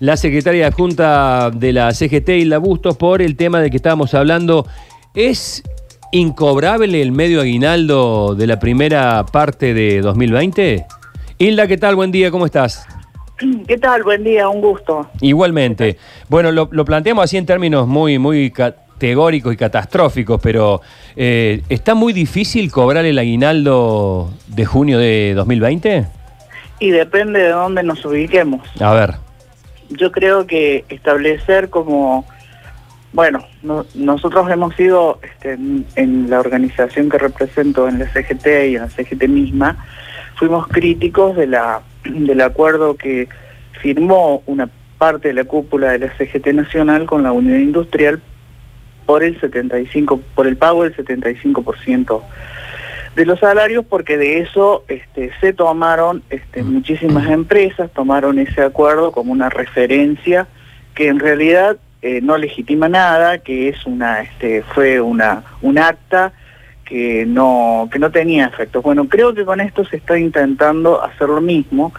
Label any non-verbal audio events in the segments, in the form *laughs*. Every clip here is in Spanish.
la secretaria adjunta de la CGT, Hilda Bustos, por el tema del que estábamos hablando. ¿Es incobrable el medio aguinaldo de la primera parte de 2020? Hilda, ¿qué tal? Buen día, ¿cómo estás? ¿Qué tal? Buen día, un gusto. Igualmente. Bueno, lo, lo planteamos así en términos muy, muy categóricos y catastróficos, pero eh, ¿está muy difícil cobrar el aguinaldo de junio de 2020? Y depende de dónde nos ubiquemos. A ver yo creo que establecer como, bueno, nosotros hemos sido este, en, la organización que represento en la CGT y en la CGT misma, fuimos críticos de la, del acuerdo que firmó una parte de la cúpula de la CGT Nacional con la Unión Industrial por el 75, por el pago del 75% de los salarios porque de eso este, se tomaron este, muchísimas empresas, tomaron ese acuerdo como una referencia que en realidad eh, no legitima nada, que es una, este, fue una, un acta que no, que no tenía efectos. Bueno, creo que con esto se está intentando hacer lo mismo,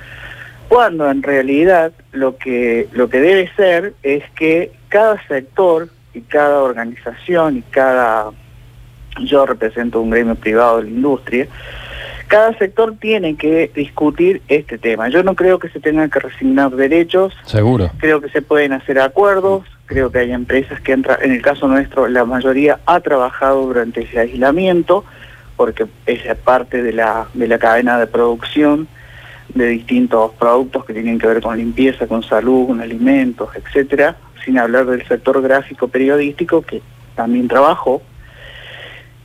cuando en realidad lo que, lo que debe ser es que cada sector y cada organización y cada yo represento un gremio privado de la industria, cada sector tiene que discutir este tema. Yo no creo que se tengan que resignar derechos. Seguro. Creo que se pueden hacer acuerdos. Creo que hay empresas que, entra, en el caso nuestro, la mayoría ha trabajado durante ese aislamiento, porque es parte de la, de la cadena de producción de distintos productos que tienen que ver con limpieza, con salud, con alimentos, etcétera, sin hablar del sector gráfico periodístico que también trabajó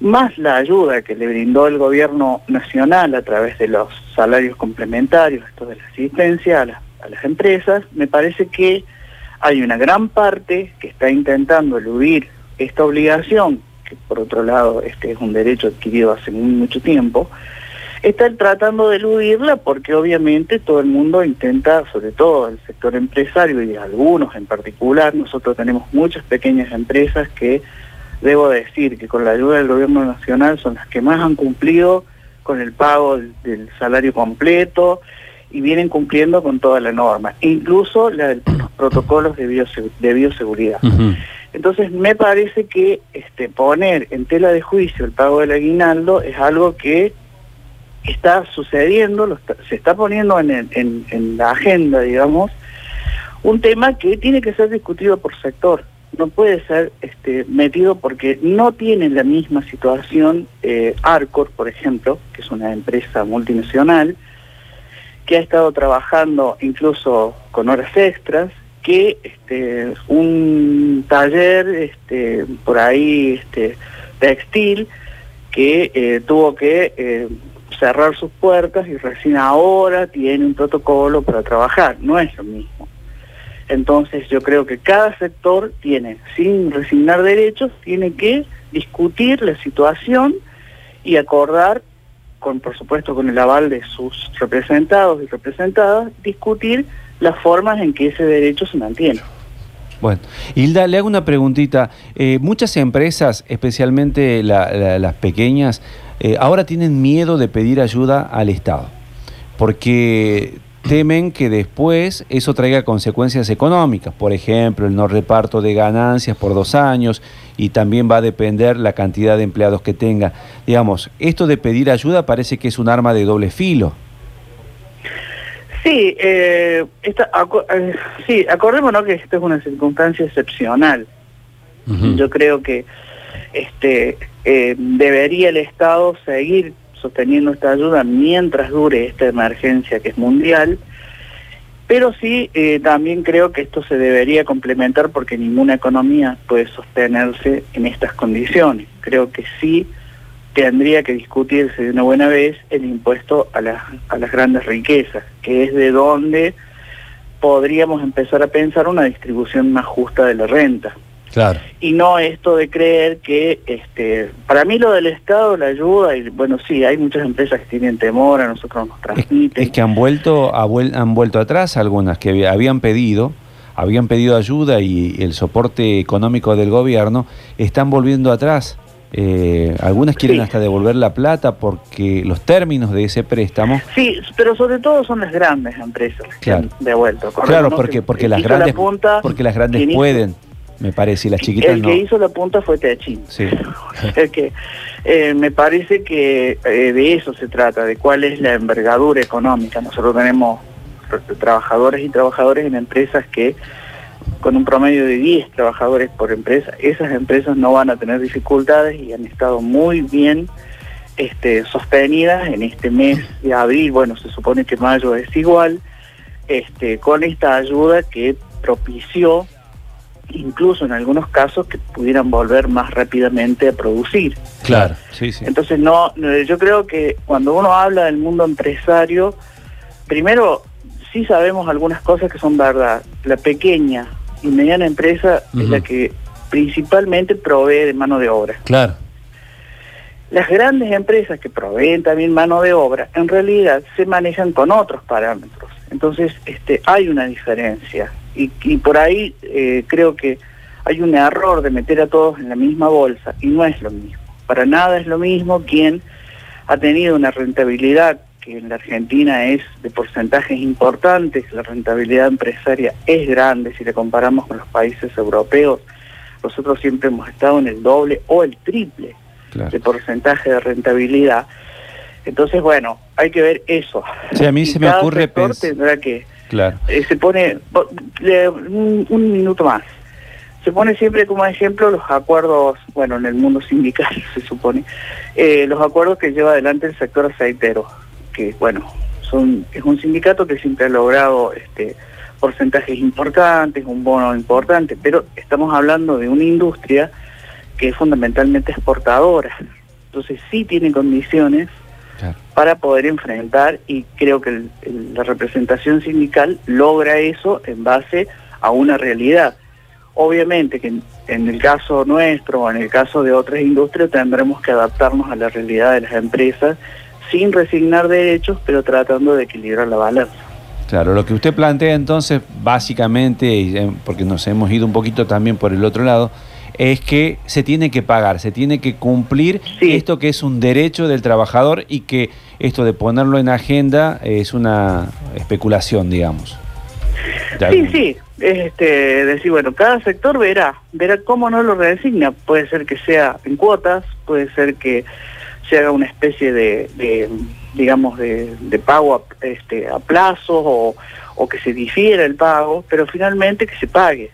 más la ayuda que le brindó el gobierno nacional a través de los salarios complementarios, esto de la asistencia a, las empresas, me parece que hay una gran parte que está intentando eludir esta obligación, que por otro lado este es un derecho adquirido hace muy mucho tiempo, está tratando de eludirla porque obviamente todo el mundo intenta, sobre todo el sector empresario y algunos en particular, nosotros tenemos muchas pequeñas empresas que debo decir que con la ayuda del gobierno nacional son las que más han cumplido con el pago del, salario completo y vienen cumpliendo con toda la norma, incluso la de los protocolos de, bioseguridad. Entonces me parece que este, poner en tela de juicio el pago del aguinaldo es algo que está sucediendo, se está poniendo en la agenda, digamos, un tema que tiene que ser discutido por sector no puede ser este, metido porque no tiene la misma situación eh, Arcor, por ejemplo, que es una empresa multinacional, que ha estado trabajando incluso con horas extras, que este, un taller este, por ahí este, textil que eh, tuvo que eh, cerrar sus puertas y recién ahora tiene un protocolo para trabajar. No es lo mismo. Entonces yo creo que cada sector tiene, sin resignar derechos, tiene que discutir la situación y acordar, con por supuesto con el aval de sus representados y representadas, discutir las formas en que ese derecho se mantiene. Bueno, Hilda, le hago una preguntita. Eh, muchas empresas, especialmente las pequeñas, eh, ahora tienen miedo de pedir ayuda al Estado, porque temen que después eso traiga consecuencias económicas, por ejemplo, el no reparto de ganancias por dos años y también va a depender la cantidad de empleados que tenga. Digamos, esto de pedir ayuda parece que es un arma de doble filo. Sí, eh, eh sí, acordémonos que esto es una circunstancia excepcional. Yo creo que este eh, debería el Estado seguir sosteniendo esta ayuda mientras dure esta emergencia que es mundial, pero sí eh, también creo que esto se debería complementar porque ninguna economía puede sostenerse en estas condiciones. Creo que sí tendría que discutirse de una buena vez el impuesto a las, a las grandes riquezas, que es de donde podríamos empezar a pensar una distribución más justa de la renta. Y no esto de creer que, este, para mí lo del Estado, la ayuda, y bueno, sí, hay muchas empresas que tienen temor, a nosotros nos transmiten. Es, que han vuelto, han vuelto atrás algunas que habían pedido, habían pedido ayuda y el soporte económico del gobierno, están volviendo atrás Eh, algunas quieren Sí. hasta devolver la plata porque los términos de ese préstamo. Sí, pero sobre todo son las grandes empresas que Claro. han devuelto. Claro, porque, que porque las que la grandes, punta, porque las grandes pueden, me parece, y las chiquitas el no. que hizo la punta fue Techín. Sí. *laughs* Es que eh, me parece que eh, de eso se trata, de cuál es la envergadura económica. Nosotros tenemos trabajadores y trabajadores en empresas que con un promedio de 10 trabajadores por empresa, esas empresas no van a tener dificultades y han estado muy bien este, sostenidas en este mes de abril. Bueno, se supone que mayo es igual, este, con esta ayuda que propició incluso en algunos casos que pudieran volver más rápidamente a producir. Claro, sí, sí. Entonces no, no, yo creo que cuando uno habla del mundo empresario, primero sí sabemos algunas cosas que son verdad. La pequeña y mediana empresa es la que principalmente provee de mano de obra. Claro. Las grandes empresas que proveen también mano de obra, en realidad se manejan con otros parámetros. Entonces, este, hay una diferencia. Y, y por ahí eh, creo que hay un error de meter a todos en la misma bolsa y no es lo mismo. Para nada es lo mismo quien ha tenido una rentabilidad que en la Argentina es de porcentajes importantes, la rentabilidad empresaria es grande si la comparamos con los países europeos. Nosotros siempre hemos estado en el doble o el triple claro. de porcentaje de rentabilidad. Entonces, bueno, hay que ver eso. Sí, a mí Y se me ocurre sector pens- tendrá que Claro. eh, se pone un, minuto más. Se pone siempre como ejemplo los acuerdos, bueno, en el mundo sindical *laughs* se supone, eh, los acuerdos que lleva adelante el sector aceitero, que bueno, son es un sindicato que siempre ha logrado este porcentajes importantes, un bono importante, pero estamos hablando de una industria que es fundamentalmente exportadora. Entonces sí tiene condiciones. Para poder enfrentar y creo que el- la representación sindical logra eso en base a una realidad. Obviamente que en, en el caso nuestro o en el caso de otras industrias tendremos que adaptarnos a la realidad de las empresas sin resignar derechos, pero tratando de equilibrar la balanza. Claro, lo que usted plantea entonces, básicamente, eh, porque nos hemos ido un poquito también por el otro lado, es que se tiene que pagar, se tiene que cumplir Sí. esto que es un derecho del trabajador y que esto de ponerlo en agenda es una especulación, digamos. Sí, algún- sí, es este, decir, bueno, cada sector verá, verá cómo no lo redesigna. Puede ser que sea en cuotas, puede ser que se haga una especie de, de, digamos, de, de pago a, este, a plazo o, o que se difiera el pago, pero finalmente que se pague.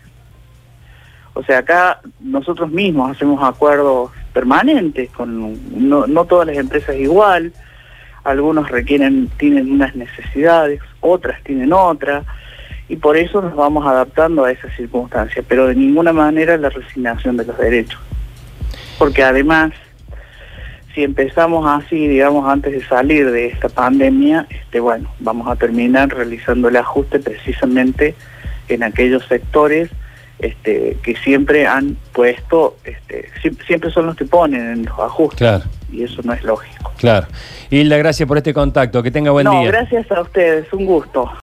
O sea, acá nosotros mismos hacemos acuerdos permanentes, con no, todas las empresas igual, algunos requieren, tienen unas necesidades, otras tienen otras, y por eso nos vamos adaptando a esas circunstancias, pero de ninguna manera la resignación de los derechos. Porque además, si empezamos así, digamos, antes de salir de esta pandemia, este, bueno, vamos a terminar realizando el ajuste precisamente en aquellos sectores este, que siempre han puesto, este, sie- siempre son los que ponen en los ajustes, Claro, y eso no es lógico. claro. Hilda, gracias por este contacto. Que tenga buen no, día. gracias a ustedes, un gusto.